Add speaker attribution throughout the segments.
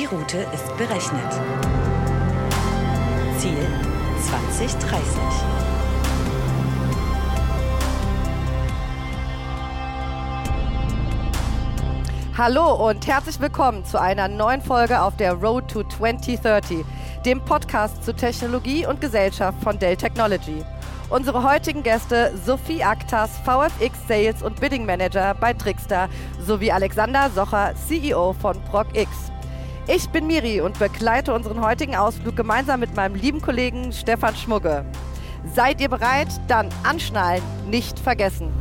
Speaker 1: Die Route ist berechnet. Ziel 2030.
Speaker 2: Hallo und herzlich willkommen zu einer neuen Folge auf der Road to 2030, dem Podcast zu Technologie und Gesellschaft von Dell Technology. Unsere heutigen Gäste Sophie Aktas, VFX Sales und Bidding Manager bei Trickster, sowie Alexander Socher, CEO von ProcX. Ich bin Miri und begleite unseren heutigen Ausflug gemeinsam mit meinem lieben Kollegen Stefan Schmugge. Seid ihr bereit? Dann anschnallen, nicht vergessen.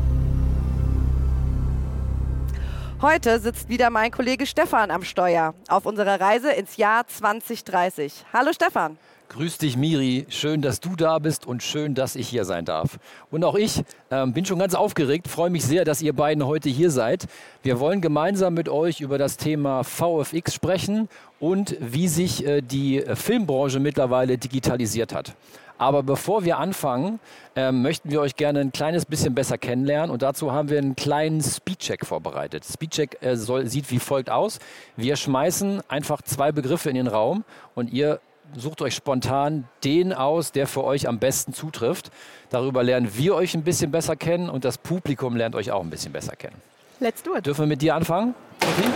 Speaker 2: Heute sitzt wieder mein Kollege Stefan am Steuer auf unserer Reise ins Jahr 2030. Hallo Stefan.
Speaker 3: Grüß dich, Miri. Schön, dass du da bist und schön, dass ich hier sein darf. Und auch ich ähm, bin schon ganz aufgeregt, freue mich sehr, dass ihr beiden heute hier seid. Wir wollen gemeinsam mit euch über das Thema VFX sprechen und wie sich äh, die Filmbranche mittlerweile digitalisiert hat. Aber bevor wir anfangen, äh, möchten wir euch gerne ein kleines bisschen besser kennenlernen und dazu haben wir einen kleinen Speedcheck vorbereitet. Speedcheck äh, soll, sieht wie folgt aus. Wir schmeißen einfach zwei Begriffe in den Raum und ihr sucht euch spontan den aus, der für euch am besten zutrifft. Darüber lernen wir euch ein bisschen besser kennen und das Publikum lernt euch auch ein bisschen besser kennen.
Speaker 2: Let's do it.
Speaker 3: Dürfen wir mit dir anfangen? Sophie?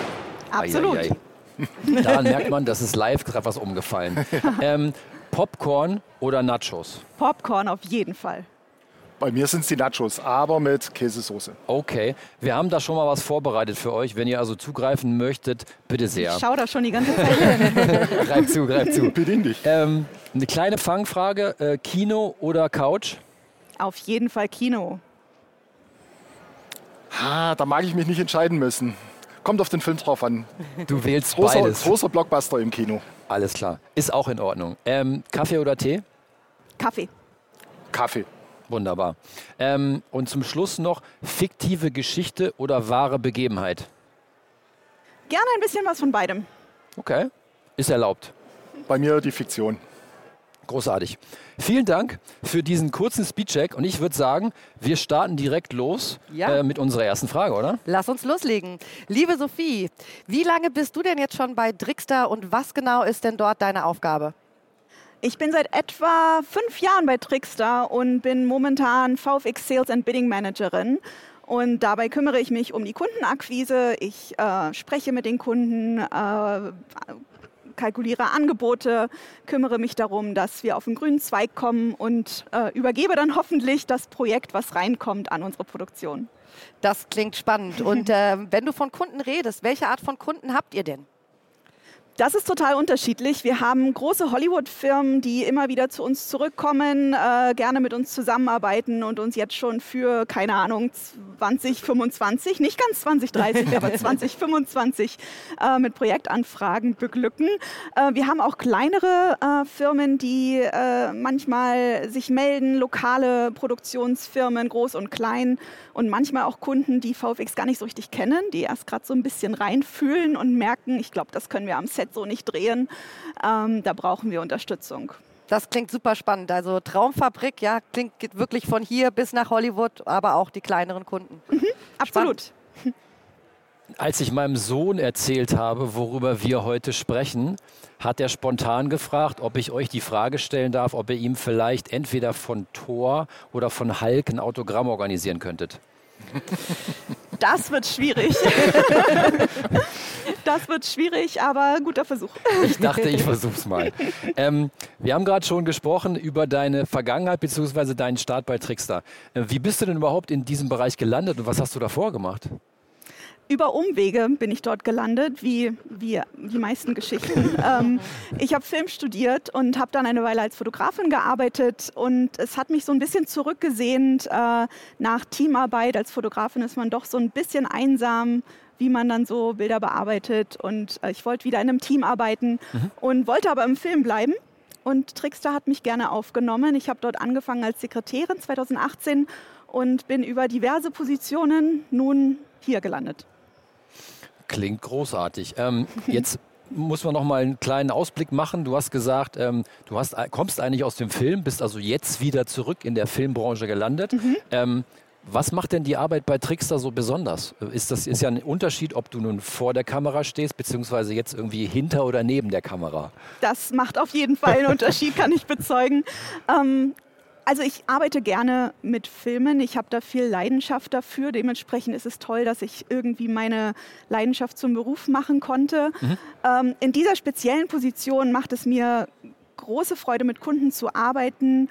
Speaker 2: Absolut. Ai, ai,
Speaker 3: ai. Daran merkt man, dass es live gerade was umgefallen. Ähm, Popcorn oder Nachos?
Speaker 2: Popcorn auf jeden Fall.
Speaker 4: Bei mir sind es die Nachos, aber mit Käsesoße.
Speaker 3: Okay, wir haben da schon mal was vorbereitet für euch. Wenn ihr also zugreifen möchtet, bitte sehr.
Speaker 2: Ich schau da schon die ganze Zeit.
Speaker 3: greif zu, greif zu.
Speaker 4: Bedien dich.
Speaker 3: Ähm, eine kleine Fangfrage: äh, Kino oder Couch?
Speaker 2: Auf jeden Fall Kino.
Speaker 4: Ha, da mag ich mich nicht entscheiden müssen. Kommt auf den Film drauf an.
Speaker 3: Du wählst
Speaker 4: großer,
Speaker 3: beides.
Speaker 4: Großer Blockbuster im Kino.
Speaker 3: Alles klar. Ist auch in Ordnung. Ähm, Kaffee oder Tee?
Speaker 2: Kaffee.
Speaker 4: Kaffee.
Speaker 3: Wunderbar. Ähm, und zum Schluss noch fiktive Geschichte oder wahre Begebenheit?
Speaker 2: Gerne ein bisschen was von beidem.
Speaker 3: Okay, ist erlaubt.
Speaker 4: Bei mir die Fiktion.
Speaker 3: Großartig. Vielen Dank für diesen kurzen Speedcheck und ich würde sagen, wir starten direkt los
Speaker 2: ja.
Speaker 3: äh, mit unserer ersten Frage, oder?
Speaker 2: Lass uns loslegen. Liebe Sophie, wie lange bist du denn jetzt schon bei Drixter und was genau ist denn dort deine Aufgabe?
Speaker 5: Ich bin seit etwa fünf Jahren bei Trickster und bin momentan VFX Sales and Bidding Managerin. Und dabei kümmere ich mich um die Kundenakquise. Ich äh, spreche mit den Kunden, äh, kalkuliere Angebote, kümmere mich darum, dass wir auf den grünen Zweig kommen und äh, übergebe dann hoffentlich das Projekt, was reinkommt, an unsere Produktion.
Speaker 2: Das klingt spannend. Und äh, wenn du von Kunden redest, welche Art von Kunden habt ihr denn?
Speaker 5: Das ist total unterschiedlich. Wir haben große Hollywood-Firmen, die immer wieder zu uns zurückkommen, äh, gerne mit uns zusammenarbeiten und uns jetzt schon für, keine Ahnung, 2025, nicht ganz 2030, aber 2025 äh, mit Projektanfragen beglücken. Äh, wir haben auch kleinere äh, Firmen, die äh, manchmal sich melden, lokale Produktionsfirmen, groß und klein und manchmal auch Kunden, die VFX gar nicht so richtig kennen, die erst gerade so ein bisschen reinfühlen und merken, ich glaube, das können wir am Set Set so nicht drehen. Ähm, da brauchen wir Unterstützung.
Speaker 2: Das klingt super spannend. Also Traumfabrik, ja, klingt geht wirklich von hier bis nach Hollywood, aber auch die kleineren Kunden.
Speaker 5: Mhm, absolut.
Speaker 3: Als ich meinem Sohn erzählt habe, worüber wir heute sprechen, hat er spontan gefragt, ob ich euch die Frage stellen darf, ob ihr ihm vielleicht entweder von Thor oder von Hulk ein Autogramm organisieren könntet.
Speaker 5: Das wird schwierig. das wird schwierig, aber guter Versuch.
Speaker 3: Ich dachte, ich versuch's mal. Ähm, wir haben gerade schon gesprochen über deine Vergangenheit bzw. deinen Start bei Trickster. Äh, wie bist du denn überhaupt in diesem Bereich gelandet und was hast du davor gemacht?
Speaker 5: Über Umwege bin ich dort gelandet, wie, wie die meisten Geschichten. ähm, ich habe Film studiert und habe dann eine Weile als Fotografin gearbeitet und es hat mich so ein bisschen zurückgesehnt äh, nach Teamarbeit. Als Fotografin ist man doch so ein bisschen einsam, wie man dann so Bilder bearbeitet und äh, ich wollte wieder in einem Team arbeiten mhm. und wollte aber im Film bleiben. Und Trickster hat mich gerne aufgenommen. Ich habe dort angefangen als Sekretärin 2018 und bin über diverse Positionen nun hier gelandet.
Speaker 3: Klingt großartig. Ähm, jetzt muss man noch mal einen kleinen Ausblick machen. Du hast gesagt, ähm, du hast, kommst eigentlich aus dem Film, bist also jetzt wieder zurück in der Filmbranche gelandet. Mhm. Ähm, Was macht denn die Arbeit bei Trickster so besonders? Ist das ist ja ein Unterschied, ob du nun vor der Kamera stehst, beziehungsweise jetzt irgendwie hinter oder neben der Kamera?
Speaker 5: Das macht auf jeden Fall einen Unterschied, kann ich bezeugen. Ähm, also ich arbeite gerne mit Filmen. Ich habe da viel Leidenschaft dafür. Dementsprechend ist es toll, dass ich irgendwie meine Leidenschaft zum Beruf machen konnte. Mhm. Ähm, in dieser speziellen Position macht es mir große Freude, mit Kunden zu arbeiten,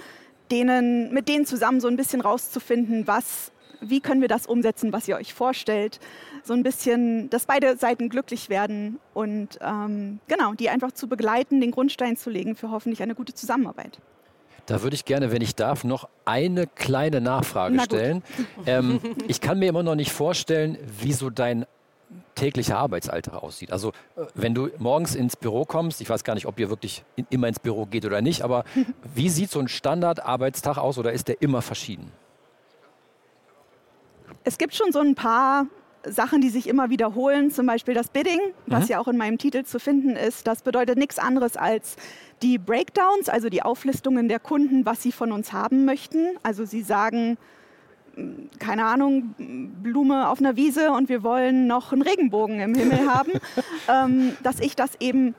Speaker 5: denen, mit denen zusammen so ein bisschen rauszufinden, was, wie können wir das umsetzen, was ihr euch vorstellt. So ein bisschen, dass beide Seiten glücklich werden und ähm, genau, die einfach zu begleiten, den Grundstein zu legen für hoffentlich eine gute Zusammenarbeit.
Speaker 3: Da würde ich gerne, wenn ich darf, noch eine kleine Nachfrage stellen. Ähm, ich kann mir immer noch nicht vorstellen, wie so dein täglicher Arbeitsalltag aussieht. Also äh, wenn du morgens ins Büro kommst, ich weiß gar nicht, ob ihr wirklich in, immer ins Büro geht oder nicht, aber wie sieht so ein Standardarbeitstag aus oder ist der immer verschieden?
Speaker 5: Es gibt schon so ein paar Sachen, die sich immer wiederholen, zum Beispiel das Bidding, was mhm. ja auch in meinem Titel zu finden ist. Das bedeutet nichts anderes als die Breakdowns, also die Auflistungen der Kunden, was sie von uns haben möchten. Also sie sagen, hm, keine Ahnung, Blume auf einer Wiese und wir wollen noch einen Regenbogen im Himmel haben, ähm, dass ich das eben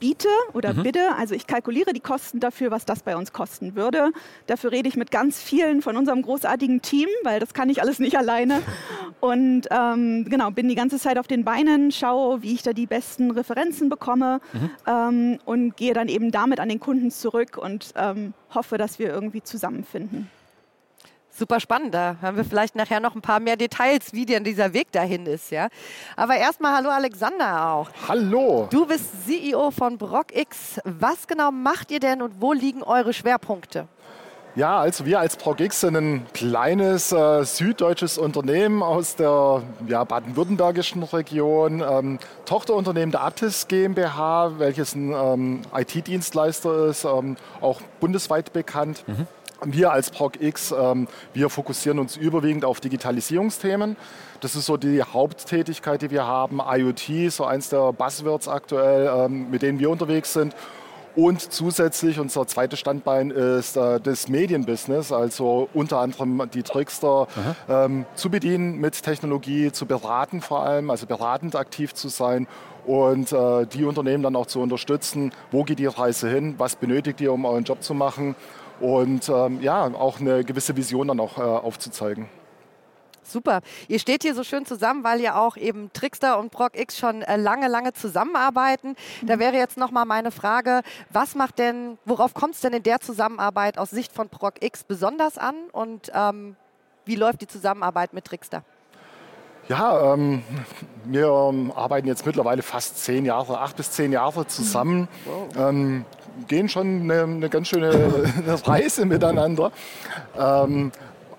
Speaker 5: biete oder mhm. bidde. Also ich kalkuliere die Kosten dafür, was das bei uns kosten würde. Dafür rede ich mit ganz vielen von unserem großartigen Team, weil das kann ich alles nicht alleine. Und ähm, genau, bin die ganze Zeit auf den Beinen, schaue, wie ich da die besten Referenzen bekomme mhm. ähm, und gehe dann eben damit an den Kunden zurück und ähm, hoffe, dass wir irgendwie zusammenfinden.
Speaker 2: Super spannend. Da hören wir vielleicht nachher noch ein paar mehr Details, wie denn dieser Weg dahin ist. Ja? Aber erstmal hallo Alexander auch.
Speaker 4: Hallo.
Speaker 2: Du bist CEO von BrockX. Was genau macht ihr denn und wo liegen eure Schwerpunkte?
Speaker 4: Ja, also wir als ProGix sind ein kleines äh, süddeutsches Unternehmen aus der ja, baden-württembergischen Region, ähm, Tochterunternehmen der Aptis GmbH, welches ein ähm, IT-Dienstleister ist, ähm, auch bundesweit bekannt. Mhm. Wir als ProgX, ähm, wir fokussieren uns überwiegend auf Digitalisierungsthemen. Das ist so die Haupttätigkeit, die wir haben. IoT, so eins der Buzzwords aktuell, ähm, mit denen wir unterwegs sind. Und zusätzlich unser zweites Standbein ist äh, das Medienbusiness, also unter anderem die Trickster ähm, zu bedienen mit Technologie, zu beraten vor allem, also beratend aktiv zu sein und äh, die Unternehmen dann auch zu unterstützen, wo geht die Reise hin, was benötigt ihr, um euren Job zu machen und ähm, ja, auch eine gewisse Vision dann auch äh, aufzuzeigen.
Speaker 2: Super. Ihr steht hier so schön zusammen, weil ja auch eben Trickster und ProgX schon äh, lange, lange zusammenarbeiten. Da wäre jetzt nochmal meine Frage, was macht denn, worauf kommt es denn in der Zusammenarbeit aus Sicht von ProgX besonders an und ähm, wie läuft die Zusammenarbeit mit Trickster?
Speaker 4: Ja, ähm, wir ähm, arbeiten jetzt mittlerweile fast zehn Jahre, acht bis zehn Jahre zusammen. Wow. Ähm, gehen schon eine, eine ganz schöne Reise miteinander. Ähm,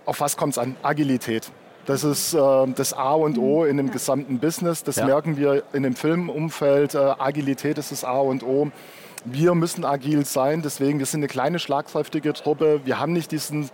Speaker 4: auf was kommt es an? Agilität. Das ist äh, das A und O in dem gesamten Business. Das ja. merken wir in dem Filmumfeld. Äh, Agilität ist das A und O. Wir müssen agil sein, deswegen wir sind eine kleine schlagkräftige Truppe. Wir haben nicht diesen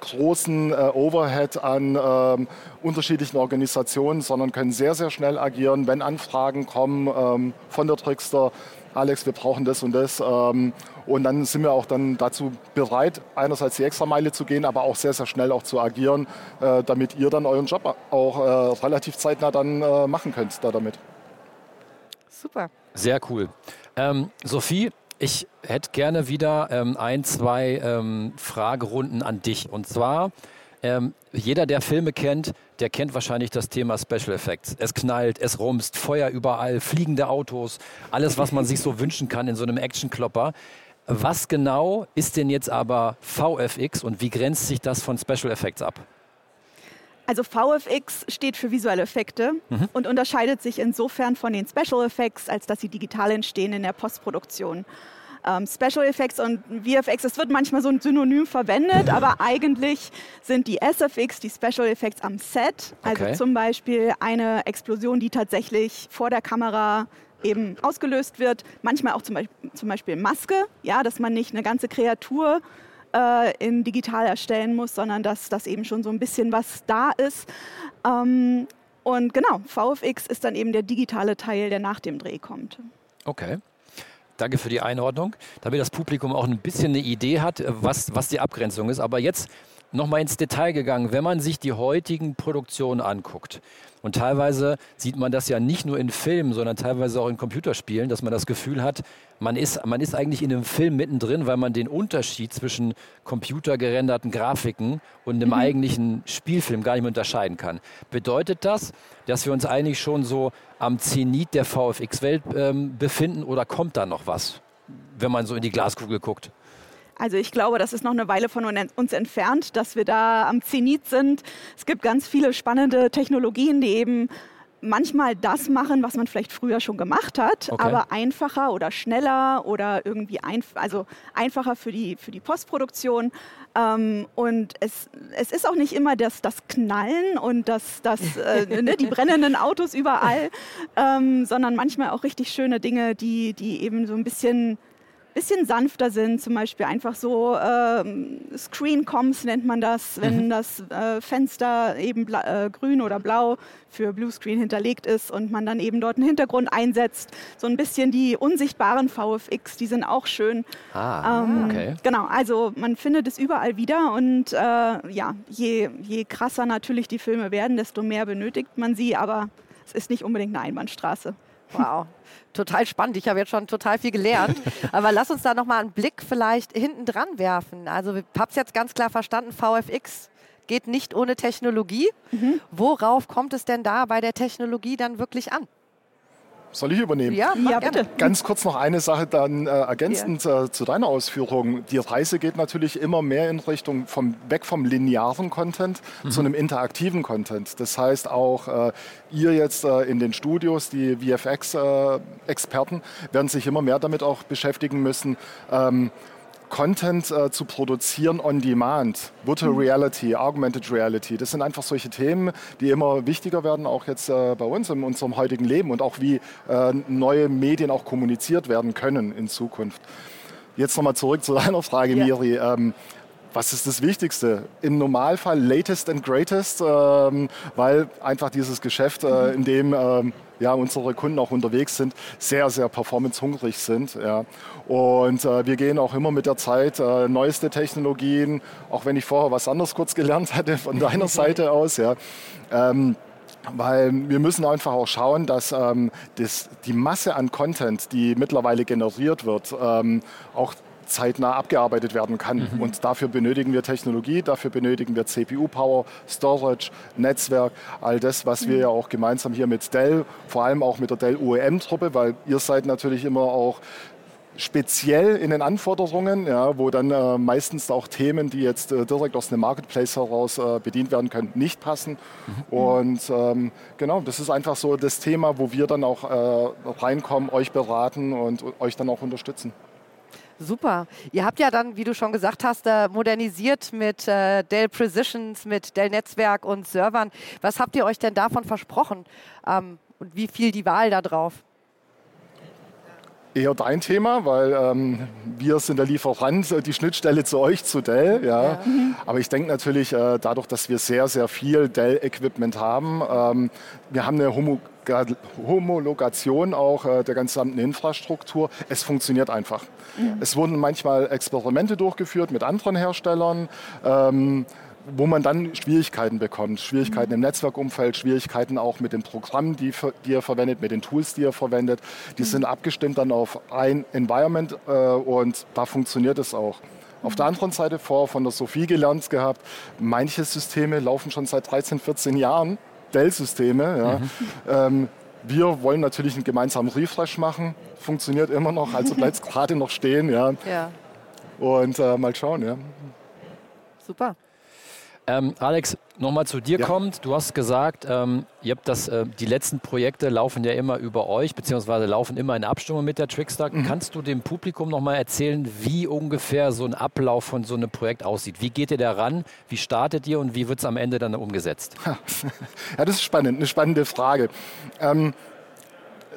Speaker 4: großen äh, Overhead an äh, unterschiedlichen Organisationen, sondern können sehr, sehr schnell agieren, wenn Anfragen kommen ähm, von der Trickster. Alex, wir brauchen das und das. Ähm, und dann sind wir auch dann dazu bereit, einerseits die Extrameile zu gehen, aber auch sehr, sehr schnell auch zu agieren, äh, damit ihr dann euren Job auch äh, relativ zeitnah dann äh, machen könnt da damit.
Speaker 2: Super.
Speaker 3: Sehr cool. Ähm, Sophie, ich hätte gerne wieder ähm, ein, zwei ähm, Fragerunden an dich. Und zwar, ähm, jeder, der Filme kennt, der kennt wahrscheinlich das Thema Special Effects. Es knallt, es rumst, Feuer überall, fliegende Autos, alles, was man sich so wünschen kann in so einem Actionklopper. Was genau ist denn jetzt aber VFX und wie grenzt sich das von Special Effects ab?
Speaker 5: Also VFX steht für visuelle Effekte mhm. und unterscheidet sich insofern von den Special Effects, als dass sie digital entstehen in der Postproduktion. Ähm, Special Effects und VFX, das wird manchmal so ein Synonym verwendet, aber eigentlich sind die SFX, die Special Effects am Set, also okay. zum Beispiel eine Explosion, die tatsächlich vor der Kamera eben ausgelöst wird, manchmal auch zum Beispiel, zum Beispiel Maske, ja, dass man nicht eine ganze Kreatur äh, in digital erstellen muss, sondern dass das eben schon so ein bisschen was da ist. Ähm, und genau, VFX ist dann eben der digitale Teil, der nach dem Dreh kommt.
Speaker 3: Okay. Danke für die Einordnung, damit das Publikum auch ein bisschen eine Idee hat, was, was die Abgrenzung ist. Aber jetzt nochmal ins Detail gegangen, wenn man sich die heutigen Produktionen anguckt. Und teilweise sieht man das ja nicht nur in Filmen, sondern teilweise auch in Computerspielen, dass man das Gefühl hat, man ist, man ist eigentlich in einem Film mittendrin, weil man den Unterschied zwischen computergerenderten Grafiken und einem mhm. eigentlichen Spielfilm gar nicht mehr unterscheiden kann. Bedeutet das, dass wir uns eigentlich schon so am Zenit der VFX-Welt ähm, befinden oder kommt da noch was, wenn man so in die Glaskugel guckt?
Speaker 5: Also ich glaube, das ist noch eine Weile von uns entfernt, dass wir da am Zenit sind. Es gibt ganz viele spannende Technologien, die eben manchmal das machen, was man vielleicht früher schon gemacht hat, okay. aber einfacher oder schneller oder irgendwie einf also einfacher für die, für die Postproduktion. Ähm, und es, es ist auch nicht immer das, das Knallen und das, das, äh, ne, die brennenden Autos überall, ähm, sondern manchmal auch richtig schöne Dinge, die, die eben so ein bisschen bisschen sanfter sind, zum Beispiel einfach so äh, Screen Comms nennt man das, wenn mhm. das äh, Fenster eben äh, grün oder blau für Bluescreen hinterlegt ist und man dann eben dort einen Hintergrund einsetzt. So ein bisschen die unsichtbaren VFX, die sind auch schön.
Speaker 3: Ah, ähm, okay.
Speaker 5: Genau, also man findet es überall wieder und äh, ja, je, je krasser natürlich die Filme werden, desto mehr benötigt man sie, aber es ist nicht unbedingt eine Einbahnstraße.
Speaker 2: Wow, total spannend. Ich habe jetzt schon total viel gelernt. Aber lass uns da nochmal einen Blick vielleicht hinten dran werfen. Also ich habe es jetzt ganz klar verstanden, VFX geht nicht ohne Technologie. Mhm. Worauf kommt es denn da bei der Technologie dann wirklich an?
Speaker 4: Soll ich übernehmen?
Speaker 5: Ja, ja bitte.
Speaker 4: Ganz kurz noch eine Sache dann äh, ergänzend ja. äh, zu deiner Ausführung. Die Reise geht natürlich immer mehr in Richtung vom, weg vom linearen Content mhm. zu einem interaktiven Content. Das heißt auch, äh, ihr jetzt äh, in den Studios, die VFX-Experten, äh, werden sich immer mehr damit auch beschäftigen müssen. Ähm, Content äh, zu produzieren on demand, Virtual mhm. Reality, Augmented Reality, das sind einfach solche Themen, die immer wichtiger werden, auch jetzt äh, bei uns in unserem heutigen Leben und auch wie äh, neue Medien auch kommuniziert werden können in Zukunft. Jetzt nochmal zurück zu deiner Frage, ja. Miri. Ähm, was ist das Wichtigste? Im Normalfall latest and greatest, ähm, weil einfach dieses Geschäft, äh, in dem ähm, ja, unsere Kunden auch unterwegs sind, sehr, sehr performancehungrig sind. Ja. Und äh, wir gehen auch immer mit der Zeit äh, neueste Technologien, auch wenn ich vorher was anderes kurz gelernt hatte von deiner Seite aus. Ja. Ähm, weil wir müssen einfach auch schauen, dass ähm, das, die Masse an Content, die mittlerweile generiert wird, ähm, auch zeitnah abgearbeitet werden kann. Mhm. Und dafür benötigen wir Technologie, dafür benötigen wir CPU-Power, Storage, Netzwerk, all das, was mhm. wir ja auch gemeinsam hier mit Dell, vor allem auch mit der Dell OEM-Truppe, weil ihr seid natürlich immer auch speziell in den Anforderungen, ja, wo dann äh, meistens auch Themen, die jetzt äh, direkt aus einem Marketplace heraus äh, bedient werden können, nicht passen. Mhm. Und ähm, genau, das ist einfach so das Thema, wo wir dann auch äh, reinkommen, euch beraten und euch dann auch unterstützen.
Speaker 2: Super. Ihr habt ja dann, wie du schon gesagt hast, äh, modernisiert mit äh, Dell Precisions, mit Dell Netzwerk und Servern. Was habt ihr euch denn davon versprochen? Ähm, und wie viel die Wahl da drauf?
Speaker 4: Eher dein Thema, weil ähm, wir sind der Lieferant, äh, die Schnittstelle zu euch, zu Dell. Ja. ja. Aber ich denke natürlich, äh, dadurch, dass wir sehr, sehr viel Dell-Equipment haben, ähm, wir haben eine Homo Homologation auch äh, der gesamten Infrastruktur. Es funktioniert einfach. Mhm. Es wurden manchmal Experimente durchgeführt mit anderen Herstellern. Ähm, wo man dann Schwierigkeiten bekommt. Schwierigkeiten mhm. im Netzwerkumfeld, Schwierigkeiten auch mit den Programmen, die, die ihr verwendet, mit den Tools, die ihr verwendet. Die mhm. sind abgestimmt dann auf ein Environment äh, und da funktioniert es auch. Auf der anderen Seite vor von der Sophie gelernt gehabt, manche Systeme laufen schon seit 13, 14 Jahren Dell-Systeme. Ja. Mhm. Ähm, wir wollen natürlich einen gemeinsamen Refresh machen. Funktioniert immer noch, also bleibt es gerade noch stehen. Ja.
Speaker 2: ja.
Speaker 4: Und äh, mal schauen. Ja.
Speaker 2: Super.
Speaker 3: Ähm, Alex, nochmal zu dir ja. kommt. Du hast gesagt, ähm, ihr habt das, äh, die letzten Projekte laufen ja immer über euch, beziehungsweise laufen immer in Abstimmung mit der Trickstar. Mhm. Kannst du dem Publikum nochmal erzählen, wie ungefähr so ein Ablauf von so einem Projekt aussieht? Wie geht ihr da ran? Wie startet ihr und wie wird es am Ende dann umgesetzt?
Speaker 4: Ja, das ist spannend, eine spannende Frage. Ähm,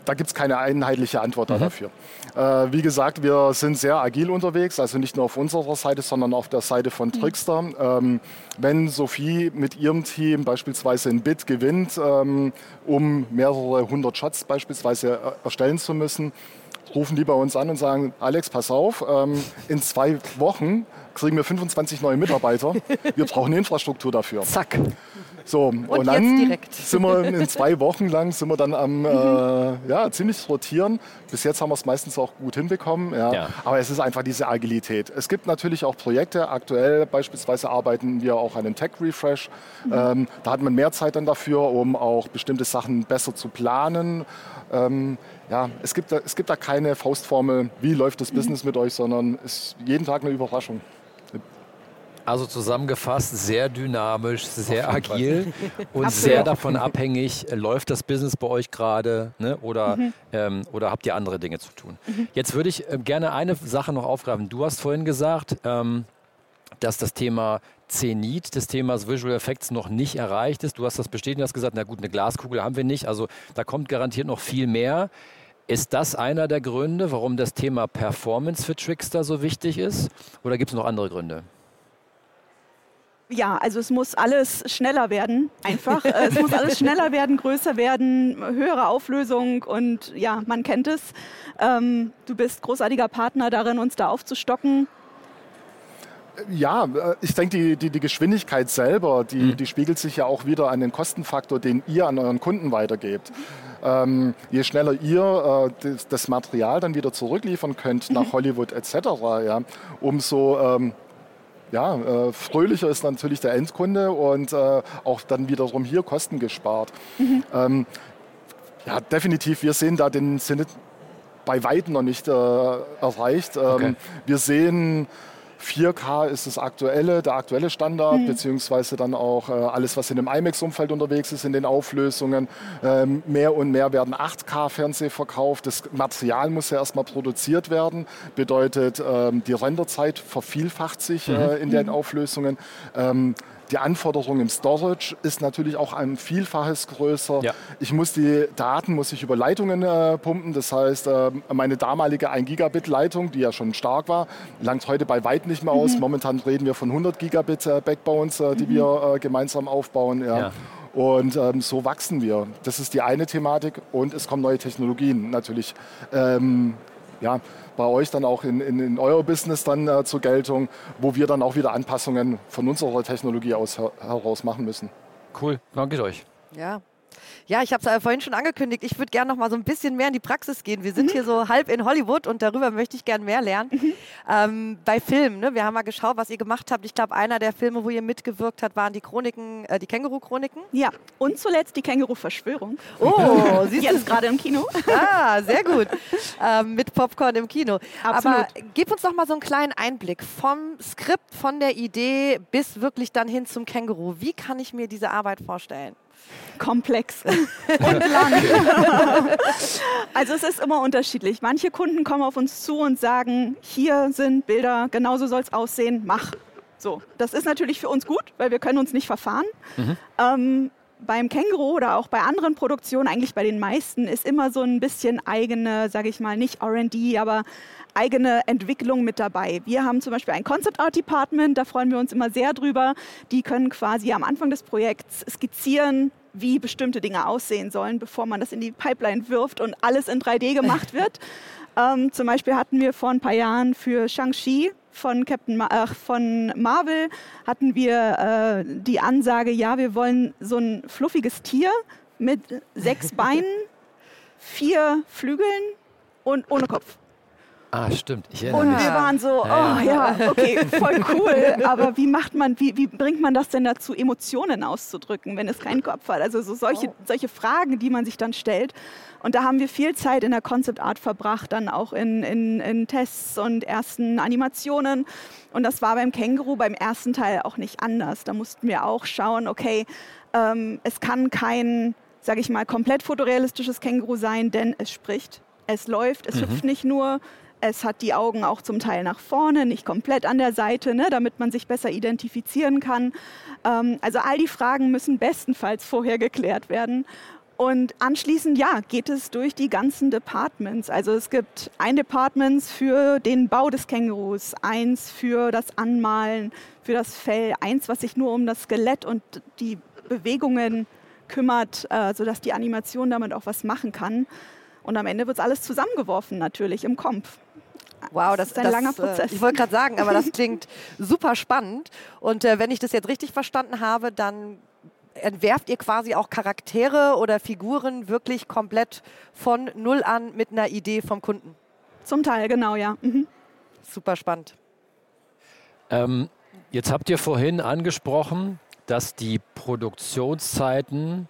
Speaker 4: da gibt es keine einheitliche Antwort mhm. dafür. Äh, wie gesagt, wir sind sehr agil unterwegs, also nicht nur auf unserer Seite, sondern auf der Seite von mhm. Trickster. Mhm. Ähm, wenn Sophie mit ihrem Team beispielsweise ein Bit gewinnt, ähm, um mehrere hundert Shots beispielsweise erstellen zu müssen, rufen die bei uns an und sagen, Alex, pass auf, ähm, in zwei Wochen kriegen wir 25 neue Mitarbeiter. Wir brauchen Infrastruktur dafür.
Speaker 2: Zack.
Speaker 4: So, und,
Speaker 2: Und
Speaker 4: dann sind wir in zwei Wochen lang sind wir dann am äh, ja, ziemlich rotieren. Bis jetzt haben wir es meistens auch gut hinbekommen. Ja.
Speaker 3: Ja.
Speaker 4: Aber es ist einfach diese Agilität. Es gibt natürlich auch Projekte. Aktuell beispielsweise arbeiten wir auch an einem Tech-Refresh. Ähm, da hat man mehr Zeit dann dafür, um auch bestimmte Sachen besser zu planen. Ähm, ja, es gibt, da, es gibt da keine Faustformel, wie läuft das Business mit euch, sondern es ist jeden Tag eine Überraschung.
Speaker 3: Also zusammengefasst, sehr dynamisch, sehr agil und sehr davon abhängig, äh, läuft das Business bei euch gerade ne? oder, ähm, oder habt ihr andere Dinge zu tun. Jetzt würde ich ähm, gerne eine Sache noch aufgreifen. Du hast vorhin gesagt, ähm, dass das Thema Zenit des Themas Visual Effects noch nicht erreicht ist. Du hast das bestätigt, du hast gesagt, na gut, eine Glaskugel haben wir nicht, also da kommt garantiert noch viel mehr. Ist das einer der Gründe, warum das Thema Performance für Trickster so wichtig ist? Oder gibt es noch andere Gründe?
Speaker 5: Ja, also es muss alles schneller werden, einfach. Äh, es muss alles schneller werden, größer werden, höhere Auflösung und ja, man kennt es. Ähm, du bist großartiger Partner darin, uns da aufzustocken.
Speaker 4: Ja, äh, ich denke, die, die, die Geschwindigkeit selber, die, die spiegelt sich ja auch wieder an den Kostenfaktor, den ihr an euren Kunden weitergebt. Ähm, je schneller ihr äh, das, das Material dann wieder zurückliefern könnt nach Hollywood etc., ja, umso ähm, ja, äh, fröhlicher ist natürlich der Endkunde und äh, auch dann wiederum hier Kosten gespart. Ähm, ja, definitiv, wir sehen da den Sinne bei weitem noch nicht äh, erreicht. Ähm,
Speaker 3: Okay.
Speaker 4: Wir sehen 4K ist das aktuelle, der aktuelle Standard, beziehungsweise dann auch äh, alles, was in dem IMAX-Umfeld unterwegs ist, in den Auflösungen. Ähm, mehr und mehr werden 8K-Fernseh verkauft. Das Material muss ja erstmal produziert werden. Bedeutet, ähm, die Renderzeit vervielfacht sich äh, in den Auflösungen. Ähm, die Anforderung im Storage ist natürlich auch ein Vielfaches größer.
Speaker 3: Ja.
Speaker 4: Ich muss die Daten muss ich über Leitungen äh, pumpen. Das heißt, äh, meine damalige 1 Gigabit Leitung, die ja schon stark war, langt heute bei weitem nicht mehr aus. Momentan reden wir von 100 Gigabit äh, Backbones, äh, die wir äh, gemeinsam aufbauen. Ja.
Speaker 3: Ja.
Speaker 4: Und ähm, so wachsen wir. Das ist die eine Thematik. Und es kommen neue Technologien natürlich. Ähm, ja, bei euch dann auch in, in, in euer Business dann äh, zur Geltung, wo wir dann auch wieder Anpassungen von unserer Technologie aus her heraus machen müssen.
Speaker 3: Cool, danke euch.
Speaker 2: Ja. Ja, ich habe es vorhin schon angekündigt. Ich würde gerne noch mal so ein bisschen mehr in die Praxis gehen. Wir sind hier so halb in Hollywood und darüber möchte ich gerne mehr lernen. Ähm, bei Filmen, ne? wir haben mal geschaut, was ihr gemacht habt. Ich glaube, einer der Filme, wo ihr mitgewirkt habt, waren die Chroniken, äh, die Känguru-Chroniken.
Speaker 5: Ja, und zuletzt die Känguru-Verschwörung.
Speaker 2: Oh, siehst du?
Speaker 5: Jetzt gerade im Kino.
Speaker 2: Ah, sehr gut. Ähm, mit Popcorn im Kino.
Speaker 5: Absolut.
Speaker 2: Aber gib uns noch mal so einen kleinen Einblick vom Skript, von der Idee bis wirklich dann hin zum Känguru. Wie kann ich mir diese Arbeit vorstellen?
Speaker 5: Komplex und lang. also es ist immer unterschiedlich. Manche Kunden kommen auf uns zu und sagen, hier sind Bilder, genauso soll es aussehen, mach. So, das ist natürlich für uns gut, weil wir können uns nicht verfahren. Ähm, beim Känguru oder auch bei anderen Produktionen, eigentlich bei den meisten, ist immer so ein bisschen eigene, sage ich mal, nicht R&D, aber eigene Entwicklung mit dabei. Wir haben zum Beispiel ein Concept Art Department, da freuen wir uns immer sehr drüber. Die können quasi am Anfang des Projekts skizzieren, wie bestimmte Dinge aussehen sollen, bevor man das in die Pipeline wirft und alles in 3D gemacht wird. ähm, zum Beispiel hatten wir vor ein paar Jahren für Shang-Chi von, Captain Ma äh, von Marvel hatten wir äh, die Ansage, ja, wir wollen so ein fluffiges Tier mit sechs Beinen, vier Flügeln und ohne Kopf.
Speaker 3: Ah, stimmt. Ich erinnere
Speaker 5: Und
Speaker 3: mich.
Speaker 5: wir waren so, oh ja, okay, voll cool. Aber wie macht man, wie, wie bringt man das denn dazu, Emotionen auszudrücken, wenn es keinen Kopf hat? Also so solche, solche Fragen, die man sich dann stellt. Und da haben wir viel Zeit in der Concept Art verbracht, dann auch in, in, in Tests und ersten Animationen. Und das war beim Känguru beim ersten Teil auch nicht anders. Da mussten wir auch schauen, okay, ähm, es kann kein, sage ich mal, komplett fotorealistisches Känguru sein, denn es spricht, es läuft, es hüpft nicht nur, es hat die Augen auch zum Teil nach vorne, nicht komplett an der Seite, ne, damit man sich besser identifizieren kann. Ähm, also all die Fragen müssen bestenfalls vorher geklärt werden. Und anschließend, ja, geht es durch die ganzen Departments. Also es gibt ein Department für den Bau des Kängurus, eins für das Anmalen, für das Fell, eins, was sich nur um das Skelett und die Bewegungen kümmert, äh, sodass die Animation damit auch was machen kann. Und am Ende wird es alles zusammengeworfen, natürlich im Kompf.
Speaker 2: Wow, das,
Speaker 5: ist ein
Speaker 2: das,
Speaker 5: langer
Speaker 2: äh,
Speaker 5: Prozess.
Speaker 2: Ich wollte gerade sagen, aber das klingt super spannend. Und äh, wenn ich das jetzt richtig verstanden habe, dann entwerft ihr quasi auch Charaktere oder Figuren wirklich komplett von null an mit einer Idee vom Kunden.
Speaker 5: Zum Teil, genau, ja. Mhm.
Speaker 2: Super spannend.
Speaker 3: Ähm, jetzt habt ihr vorhin angesprochen, dass die Produktionszeiten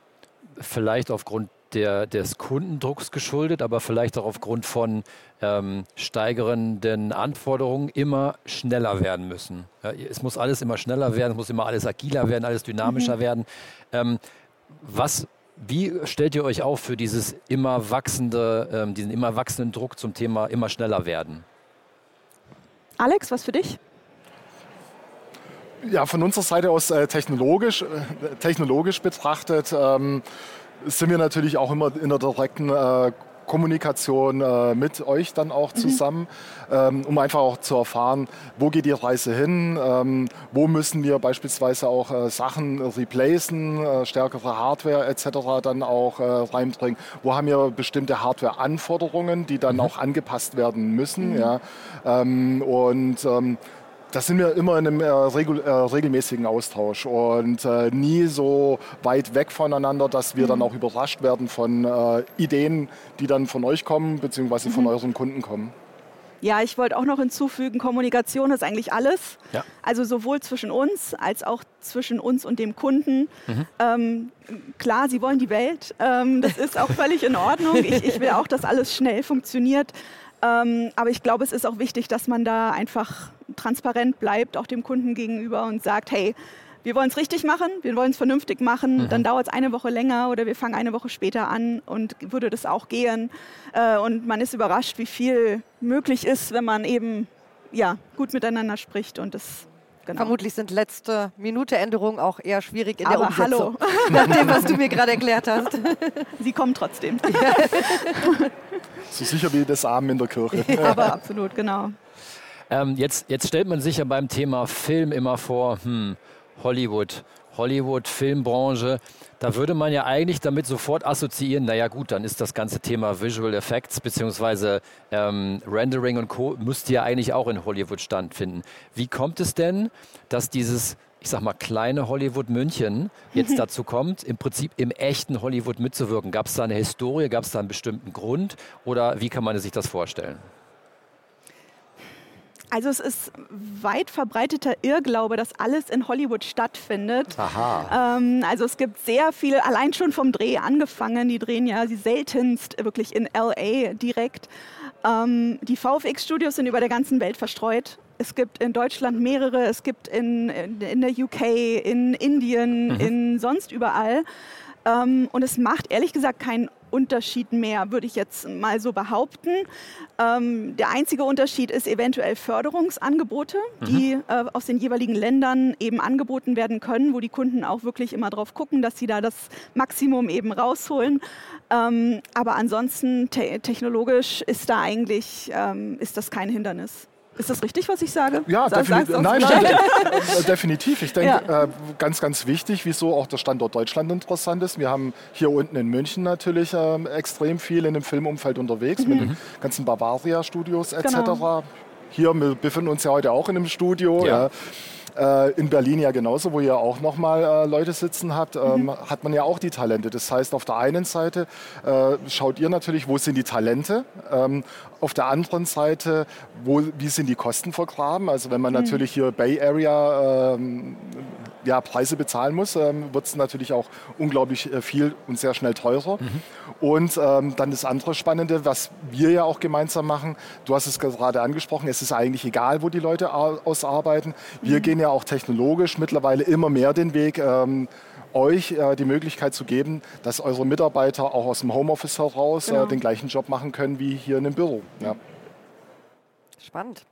Speaker 3: vielleicht aufgrund der, des Kundendrucks geschuldet, aber vielleicht auch aufgrund von ähm, steigernden Anforderungen immer schneller werden müssen. Ja, es muss alles immer schneller werden, es muss immer alles agiler werden, alles dynamischer werden. Ähm, was, wie stellt ihr euch auf für dieses immer wachsende, ähm, diesen immer wachsenden Druck zum Thema immer schneller werden?
Speaker 5: Alex, was für dich?
Speaker 4: Ja, von unserer Seite aus äh, technologisch, äh, technologisch betrachtet ähm, sind wir natürlich auch immer in der direkten äh, Kommunikation äh, mit euch dann auch zusammen, ähm, um einfach auch zu erfahren, wo geht die Reise hin, ähm, wo müssen wir beispielsweise auch äh, Sachen replacen, äh, stärkere Hardware etc. dann auch äh, reinbringen, wo haben wir bestimmte Hardware-Anforderungen, die dann auch angepasst werden müssen. Ja? Ähm, und ähm, da sind wir immer in einem äh, regel, äh, regelmäßigen Austausch und äh, nie so weit weg voneinander, dass wir dann auch überrascht werden von äh, Ideen, die dann von euch kommen, beziehungsweise von euren Kunden kommen.
Speaker 5: Ja, ich wollte auch noch hinzufügen, Kommunikation ist eigentlich alles.
Speaker 3: Ja.
Speaker 5: Also sowohl zwischen uns als auch zwischen uns und dem Kunden. Ähm, klar, sie wollen die Welt. Ähm, das ist auch völlig in Ordnung. Ich, ich will auch, dass alles schnell funktioniert. Ähm, aber ich glaube, es ist auch wichtig, dass man da einfach transparent bleibt, auch dem Kunden gegenüber und sagt, hey, wir wollen es richtig machen, wir wollen es vernünftig machen, dann dauert es eine Woche länger oder wir fangen eine Woche später an und würde das auch gehen. Äh, und man ist überrascht, wie viel möglich ist, wenn man eben ja, gut miteinander spricht und das genau.
Speaker 2: Vermutlich sind letzte Minute Änderungen auch eher schwierig in der
Speaker 5: Aber
Speaker 2: Umsetzung.
Speaker 5: hallo,
Speaker 2: Nach dem, was du mir gerade erklärt hast.
Speaker 5: sie kommen trotzdem.
Speaker 4: So sicher wie das Amen in der Kirche.
Speaker 5: Aber absolut, genau.
Speaker 3: Ähm, jetzt, jetzt stellt man sich ja beim Thema Film immer vor, hm, Hollywood, Hollywood, Filmbranche, da würde man ja eigentlich damit sofort assoziieren, naja gut, dann ist das ganze Thema Visual Effects bzw. Ähm, Rendering und Co. müsste ja eigentlich auch in Hollywood stattfinden. Wie kommt es denn, dass dieses, ich sag mal, kleine Hollywood München jetzt dazu kommt, im Prinzip im echten Hollywood mitzuwirken? Gab es da eine Historie, gab es da einen bestimmten Grund oder wie kann man sich das vorstellen?
Speaker 5: Also es ist weit verbreiteter Irrglaube, dass alles in Hollywood stattfindet.
Speaker 3: Aha.
Speaker 5: Ähm, also es gibt sehr viel, allein schon vom Dreh angefangen, die drehen ja sie seltenst wirklich in LA direkt. Ähm, die VFX-Studios sind über der ganzen Welt verstreut. Es gibt in Deutschland mehrere, es gibt in, in, in der UK, in Indien, in sonst überall. Ähm, und es macht ehrlich gesagt keinen Unterschied mehr, würde ich jetzt mal so behaupten. Ähm, der einzige Unterschied ist eventuell Förderungsangebote, die äh, aus den jeweiligen Ländern eben angeboten werden können, wo die Kunden auch wirklich immer drauf gucken, dass sie da das Maximum eben rausholen. Ähm, aber ansonsten te technologisch ist da eigentlich ähm, ist das kein Hindernis. Ist das richtig, was ich sage?
Speaker 4: Ja,
Speaker 5: Sag-
Speaker 4: defini
Speaker 5: sag's uns
Speaker 4: nein,
Speaker 5: Bescheid.
Speaker 4: äh, definitiv. Ich denke, äh, ganz, ganz wichtig, wieso auch der Standort Deutschland interessant ist. Wir haben hier unten in München natürlich ähm, extrem viel in dem Filmumfeld unterwegs mit den ganzen Bavaria-Studios etc.
Speaker 5: Genau.
Speaker 4: Hier, wir befinden uns ja heute auch in einem Studio.
Speaker 3: Ja.
Speaker 4: Ja. Äh, in Berlin ja genauso, wo ihr auch nochmal äh, Leute sitzen habt, ähm, hat man ja auch die Talente. Das heißt, auf der einen Seite äh, schaut ihr natürlich, wo sind die Talente. Ähm, auf der anderen Seite, wo, wie sind die Kosten vergraben. Also wenn man natürlich hier Bay Area ähm, ja, Preise bezahlen muss, ähm, wird es natürlich auch unglaublich äh, viel und sehr schnell teurer. Und ähm, dann das andere Spannende, was wir ja auch gemeinsam machen, du hast es gerade angesprochen, es ist eigentlich egal, wo die Leute ar- ausarbeiten. Wir gehen ja auch technologisch mittlerweile immer mehr den Weg, ähm, euch äh, die Möglichkeit zu geben, dass eure Mitarbeiter auch aus dem Homeoffice heraus
Speaker 5: Genau.
Speaker 4: äh, den gleichen Job machen können wie hier in dem Büro. Ja.
Speaker 2: Spannend.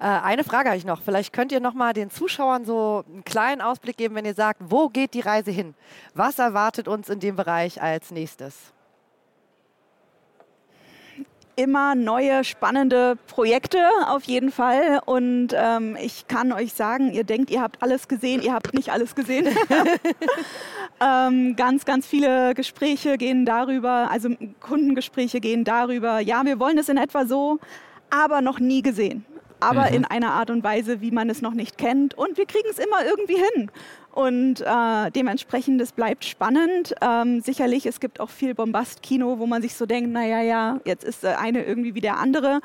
Speaker 2: Äh, eine Frage habe ich noch. Vielleicht könnt ihr noch mal den Zuschauern so einen kleinen Ausblick geben, wenn ihr sagt, wo geht die Reise hin? Was erwartet uns in dem Bereich als nächstes?
Speaker 5: Immer neue spannende Projekte auf jeden Fall. Und ähm, ich kann euch sagen, ihr denkt, ihr habt alles gesehen, ihr habt nicht alles gesehen. Ähm, ganz, ganz viele Gespräche gehen darüber, also Kundengespräche gehen darüber, ja, wir wollen es in etwa so, aber noch nie gesehen. Aber mhm. in einer Art und Weise, wie man es noch nicht kennt. Und wir kriegen es immer irgendwie hin. Und äh, dementsprechend, es bleibt spannend. Ähm, sicherlich, es gibt auch viel Bombast-Kino, wo man sich so denkt, naja, ja, jetzt ist der eine irgendwie wie der andere.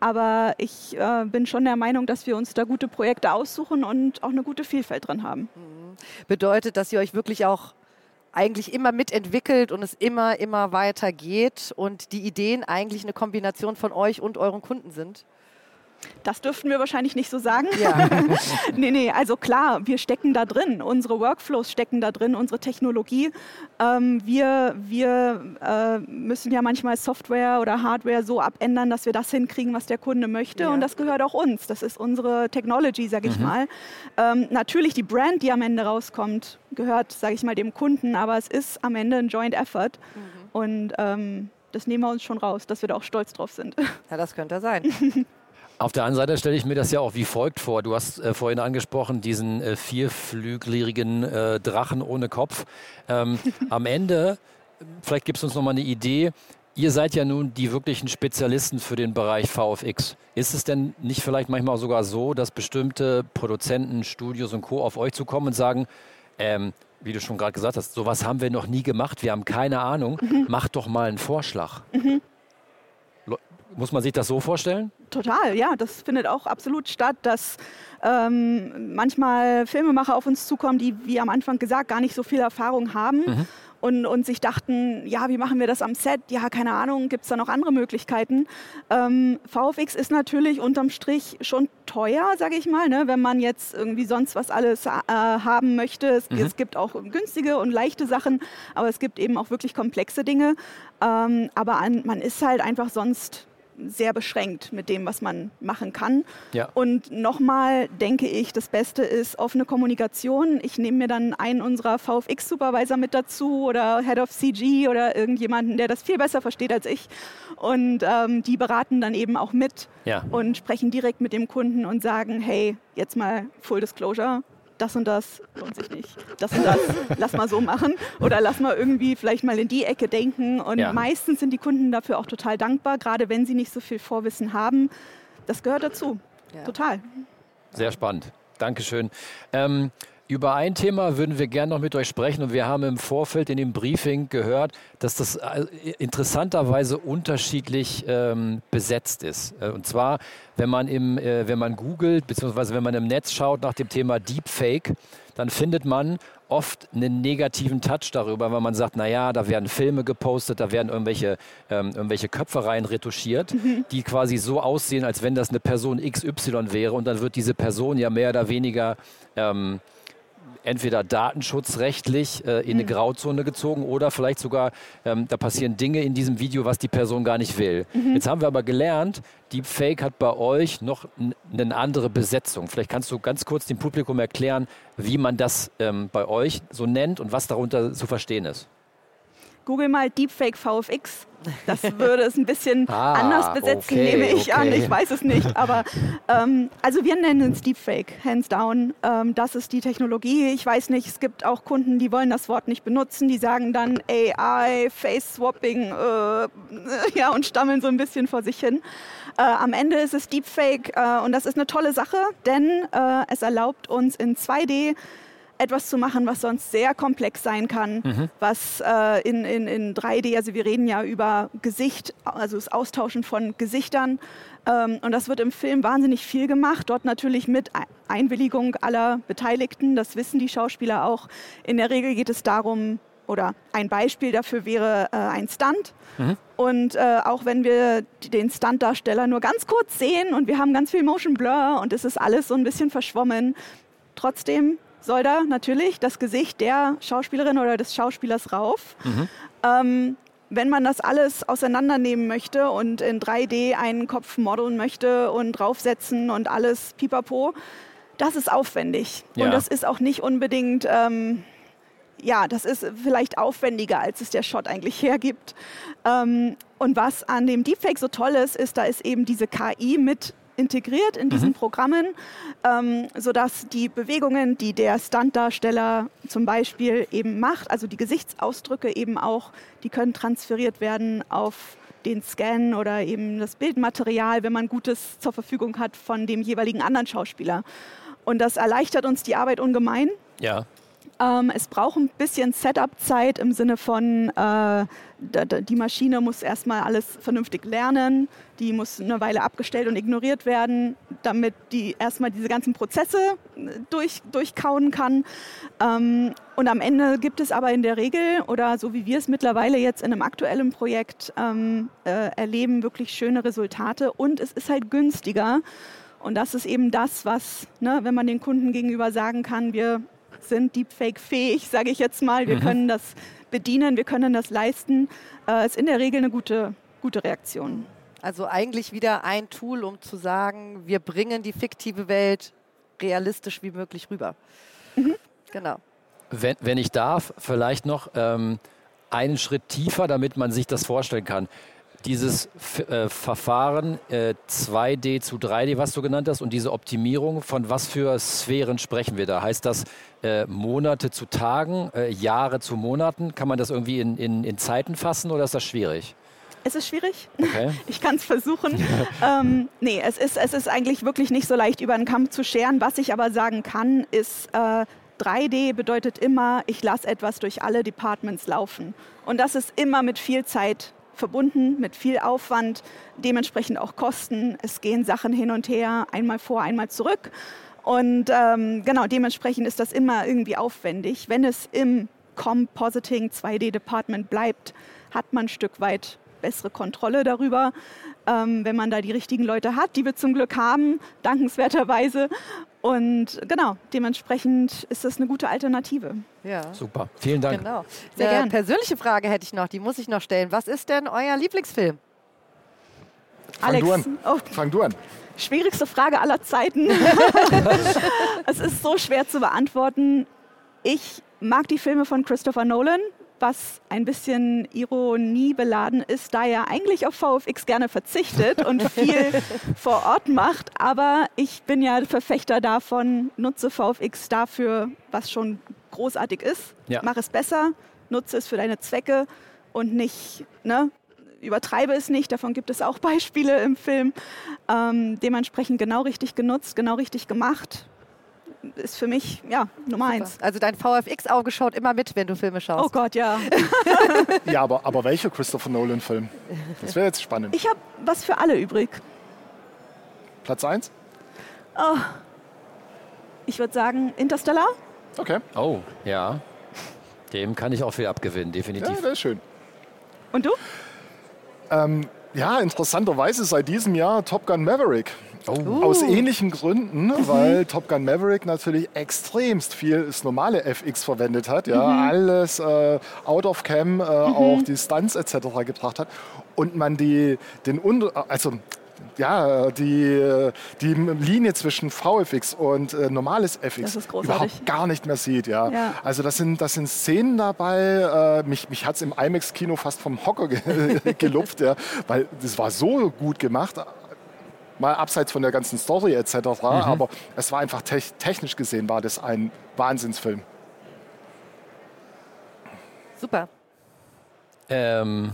Speaker 5: Aber ich äh, bin schon der Meinung, dass wir uns da gute Projekte aussuchen und auch eine gute Vielfalt drin haben. Mhm.
Speaker 2: Bedeutet, dass ihr euch wirklich auch eigentlich immer mitentwickelt und es immer, immer weiter geht und die Ideen eigentlich eine Kombination von euch und euren Kunden sind?
Speaker 5: Das dürften wir wahrscheinlich nicht so sagen. Ja. nee, nee, also klar, wir stecken da drin. Unsere Workflows stecken da drin, unsere Technologie. Ähm, wir wir äh, müssen ja manchmal Software oder Hardware so abändern, dass wir das hinkriegen, was der Kunde möchte. Ja. Und das gehört auch uns. Das ist unsere Technology, sage ich mhm. mal. Ähm, natürlich die Brand, die am Ende rauskommt, gehört, sage ich mal, dem Kunden. Aber es ist am Ende ein Joint Effort. Mhm. Und ähm, das nehmen wir uns schon raus, dass wir da auch stolz drauf sind.
Speaker 2: Ja, das könnte sein.
Speaker 3: Auf der anderen Seite stelle ich mir das ja auch wie folgt vor. Du hast äh, vorhin angesprochen, diesen äh, vierflügeligen äh, Drachen ohne Kopf. Ähm, am Ende, vielleicht gibt es uns noch mal eine Idee. Ihr seid ja nun die wirklichen Spezialisten für den Bereich VFX. Ist es denn nicht vielleicht manchmal sogar so, dass bestimmte Produzenten, Studios und Co. auf euch zukommen und sagen, ähm, wie du schon gerade gesagt hast, sowas haben wir noch nie gemacht, wir haben keine Ahnung, mhm. macht doch mal einen Vorschlag. Mhm. Muss man sich das so vorstellen?
Speaker 5: Total, ja. Das findet auch absolut statt, dass ähm, manchmal Filmemacher auf uns zukommen, die, wie am Anfang gesagt, gar nicht so viel Erfahrung haben. Mhm. Und, und, sich dachten, ja, wie machen wir das am Set? Ja, keine Ahnung, gibt es da noch andere Möglichkeiten? Ähm, VFX ist natürlich unterm Strich schon teuer, sage ich mal, ne? wenn man jetzt irgendwie sonst was alles äh, haben möchte. Es, mhm. es, gibt auch günstige und leichte Sachen, aber es gibt eben auch wirklich komplexe Dinge. Ähm, aber an, man ist halt einfach sonst sehr beschränkt mit dem, was man machen kann. Ja. Und nochmal denke ich, das Beste ist offene Kommunikation. Ich nehme mir dann einen unserer VFX-Supervisor mit dazu oder Head of CG oder irgendjemanden, der das viel besser versteht als ich. Und ähm, die beraten dann eben auch mit ja. und sprechen direkt mit dem Kunden und sagen, hey, jetzt mal Full Disclosure, das und das lohnt sich nicht, das und das, lass mal so machen oder lass mal irgendwie vielleicht mal in die Ecke denken. Und ja. meistens sind die Kunden dafür auch total dankbar, gerade wenn sie nicht so viel Vorwissen haben. Das gehört dazu, ja. total.
Speaker 3: Sehr spannend. Dankeschön. Ähm, über ein Thema würden wir gerne noch mit euch sprechen und wir haben im Vorfeld in dem Briefing gehört, dass das äh, interessanterweise unterschiedlich ähm, besetzt ist. Äh, und zwar, wenn man, im, äh, wenn man googelt, beziehungsweise wenn man im Netz schaut nach dem Thema Deepfake, dann findet man oft einen negativen Touch darüber, weil man sagt, naja, da werden Filme gepostet, da werden irgendwelche, ähm, irgendwelche Köpfe rein retuschiert, mhm. die quasi so aussehen, als wenn das eine Person XY wäre und dann wird diese Person ja mehr oder weniger ähm, entweder datenschutzrechtlich äh, in eine hm. Grauzone gezogen oder vielleicht sogar, ähm, da passieren Dinge in diesem Video, was die Person gar nicht will. Mhm. Jetzt haben wir aber gelernt, Deepfake hat bei euch noch eine andere Besetzung. Vielleicht kannst du ganz kurz dem Publikum erklären, wie man das ähm, bei euch so nennt und was darunter zu verstehen ist.
Speaker 5: Google mal Deepfake VFX. Das würde es ein bisschen ah, anders besetzen, okay, nehme ich okay. an. Ich weiß es nicht. Aber ähm, also wir nennen es Deepfake, hands down. Ähm, das ist die Technologie. Ich weiß nicht, es gibt auch Kunden, die wollen das Wort nicht benutzen. Die sagen dann AI, Face Swapping, äh, ja, und stammeln so ein bisschen vor sich hin. Äh, am Ende ist es Deepfake äh, und das ist eine tolle Sache, denn äh, es erlaubt uns in 2D etwas zu machen, was sonst sehr komplex sein kann, mhm. was äh, in, in, in 3D, also wir reden ja über Gesicht, also das Austauschen von Gesichtern. Ähm, und das wird im Film wahnsinnig viel gemacht, dort natürlich mit Einwilligung aller Beteiligten, das wissen die Schauspieler auch. In der Regel geht es darum, oder ein Beispiel dafür wäre äh, ein Stunt. Mhm. Und äh, auch wenn wir den Stuntdarsteller nur ganz kurz sehen und wir haben ganz viel Motion Blur und es ist alles so ein bisschen verschwommen, trotzdem soll da natürlich das Gesicht der Schauspielerin oder des Schauspielers rauf. Mhm. Ähm, wenn man das alles auseinandernehmen möchte und in 3D einen Kopf modeln möchte und draufsetzen und alles pipapo, das ist aufwendig. Ja. Und das ist auch nicht unbedingt, ähm, ja, das ist vielleicht aufwendiger, als es der Shot eigentlich hergibt. Ähm, und was an dem Deepfake so toll ist, ist, da ist eben diese KI mit integriert in diesen Programmen, ähm, sodass die Bewegungen, die der Stuntdarsteller zum Beispiel eben macht, also die Gesichtsausdrücke eben auch, die können transferiert werden auf den Scan oder eben das Bildmaterial, wenn man Gutes zur Verfügung hat von dem jeweiligen anderen Schauspieler. Und das erleichtert uns die Arbeit ungemein.
Speaker 3: Ja.
Speaker 5: Ähm, es braucht ein bisschen Setup-Zeit im Sinne von, äh, die Maschine muss erstmal alles vernünftig lernen, die muss eine Weile abgestellt und ignoriert werden, damit die erstmal diese ganzen Prozesse äh, durch, durchkauen kann. Ähm, und am Ende gibt es aber in der Regel, oder so wie wir es mittlerweile jetzt in einem aktuellen Projekt ähm, äh, erleben, wirklich schöne Resultate und es ist halt günstiger. Und das ist eben das, was, ne, wenn man den Kunden gegenüber sagen kann, wir sind Deepfake-fähig, sage ich jetzt mal. Wir mhm. können das bedienen, wir können das leisten. Äh, ist in der Regel eine gute, gute Reaktion.
Speaker 2: Also eigentlich wieder ein Tool, um zu sagen, wir bringen die fiktive Welt realistisch wie möglich rüber. Mhm. Genau.
Speaker 3: Wenn, wenn, ich darf, vielleicht noch ähm, einen Schritt tiefer, damit man sich das vorstellen kann dieses äh, Verfahren äh, 2D zu 3D, was du genannt hast, und diese Optimierung, von was für Sphären sprechen wir da? Heißt das äh, Monate zu Tagen, äh, Jahre zu Monaten? Kann man das irgendwie in, in, in Zeiten fassen oder ist das schwierig?
Speaker 5: Es ist schwierig. Okay. Ich kann es versuchen. ähm, nee, es ist, es ist eigentlich wirklich nicht so leicht über den Kamm zu scheren. Was ich aber sagen kann, ist, äh, 3D bedeutet immer, ich lasse etwas durch alle Departments laufen. Und das ist immer mit viel Zeit verbunden mit viel Aufwand, dementsprechend auch Kosten. Es gehen Sachen hin und her, einmal vor, einmal zurück. Und ähm, genau, dementsprechend ist das immer irgendwie aufwendig. Wenn es im Compositing 2D-Department bleibt, hat man ein Stück weit bessere Kontrolle darüber, ähm, wenn man da die richtigen Leute hat, die wir zum Glück haben, dankenswerterweise. Und genau, dementsprechend ist das eine gute Alternative.
Speaker 3: Ja. Super, vielen Dank.
Speaker 2: Genau. Sehr eine persönliche Frage hätte ich noch, die muss ich noch stellen. Was ist denn euer Lieblingsfilm?
Speaker 4: Fang Alex, du an. Oh. Fang du an.
Speaker 5: Schwierigste Frage aller Zeiten. es ist so schwer zu beantworten. Ich mag die Filme von Christopher Nolan was ein bisschen ironiebeladen ist, da er eigentlich auf VFX gerne verzichtet und viel vor Ort macht. Aber ich bin ja Verfechter davon, nutze VFX dafür, was schon großartig ist. Ja. Mach es besser, nutze es für deine Zwecke und nicht, ne, übertreibe es nicht. Davon gibt es auch Beispiele im Film. Ähm, dementsprechend genau richtig genutzt, genau richtig gemacht ist für mich ja Nummer Super. eins.
Speaker 2: Also dein VFX-Auge schaut immer mit, wenn du Filme schaust.
Speaker 5: Oh Gott, ja.
Speaker 4: ja, aber, aber welcher Christopher Nolan-Film? Das wäre jetzt spannend.
Speaker 5: Ich habe was für alle übrig.
Speaker 4: Platz eins?
Speaker 5: Oh. Ich würde sagen Interstellar.
Speaker 4: Okay.
Speaker 3: Oh, ja. Dem kann ich auch viel abgewinnen, definitiv. Ja,
Speaker 4: das ist schön.
Speaker 5: Und du?
Speaker 4: Ähm, ja, interessanterweise seit diesem Jahr Top Gun Maverick. Oh. Aus ähnlichen Gründen, mhm. weil Top Gun Maverick natürlich extremst viel das normale FX verwendet hat, ja, mhm. alles äh, out of cam, äh, mhm. auch die Stunts etc. gebracht hat und man die, den, also ja, die, die Linie zwischen VFX und äh, normales FX überhaupt gar nicht mehr sieht. Ja. ja. Also das sind, das sind Szenen dabei, äh, mich, mich hat es im IMAX-Kino fast vom Hocker ge gelupft, ja, weil das war so gut gemacht, mal abseits von der ganzen Story etc. Mhm. Aber es war einfach te technisch gesehen war das ein Wahnsinnsfilm.
Speaker 2: Super.
Speaker 3: Ähm,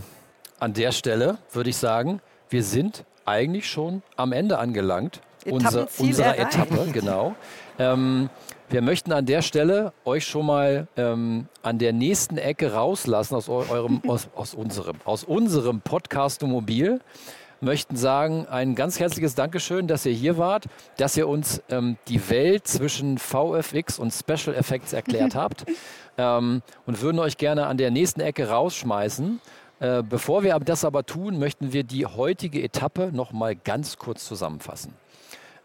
Speaker 3: an der Stelle würde ich sagen, wir sind eigentlich schon am Ende angelangt unser, unserer erreicht. Etappe. Genau. Ähm, wir möchten an der Stelle euch schon mal ähm, an der nächsten Ecke rauslassen aus eurem, aus, aus unserem, aus unserem Podcast Mobil möchten sagen, ein ganz herzliches Dankeschön, dass ihr hier wart, dass ihr uns ähm, die Welt zwischen VFX und Special Effects erklärt habt ähm, und würden euch gerne an der nächsten Ecke rausschmeißen. Äh, bevor wir das aber tun, möchten wir die heutige Etappe noch mal ganz kurz zusammenfassen.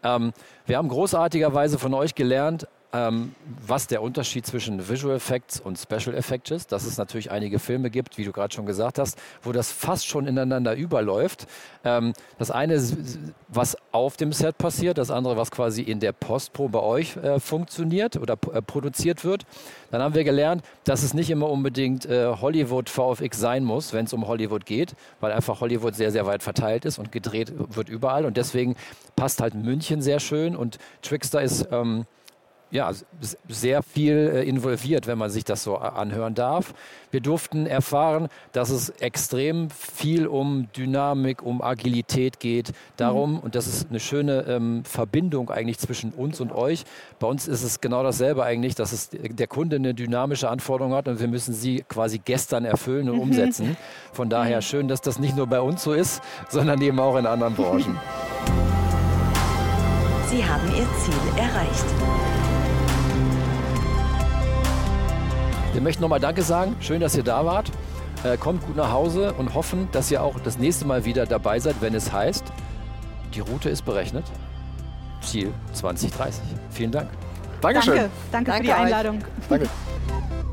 Speaker 3: Ähm, wir haben großartigerweise von euch gelernt, ähm, was der Unterschied zwischen Visual Effects und Special Effects ist. Dass es natürlich einige Filme gibt, wie du gerade schon gesagt hast, wo das fast schon ineinander überläuft. Ähm, das eine, was auf dem Set passiert, das andere, was quasi in der Postpro bei euch äh, funktioniert oder äh, produziert wird. Dann haben wir gelernt, dass es nicht immer unbedingt äh, Hollywood VFX sein muss, wenn es um Hollywood geht, weil einfach Hollywood sehr, sehr weit verteilt ist und gedreht wird überall. Und deswegen passt halt München sehr schön und Trickster ist ähm, ja, sehr viel äh, involviert, wenn man sich das so anhören darf. Wir durften erfahren, dass es extrem viel um Dynamik, um Agilität geht. Darum, mhm. und das ist eine schöne ähm, Verbindung eigentlich zwischen uns und euch. Bei uns ist es genau dasselbe eigentlich, dass es der Kunde eine dynamische Anforderung hat und wir müssen sie quasi gestern erfüllen und mhm. umsetzen. Von daher mhm. schön, dass das nicht nur bei uns so ist, sondern eben auch in anderen Branchen.
Speaker 1: Sie haben Ihr Ziel erreicht.
Speaker 3: Wir möchten nochmal Danke sagen. Schön, dass ihr da wart. Äh, kommt gut nach Hause und hoffen, dass ihr auch das nächste Mal wieder dabei seid, wenn es heißt, die Route ist berechnet. Ziel 2030. Vielen Dank.
Speaker 4: Dankeschön.
Speaker 5: Danke, danke, danke für die Einladung. Danke.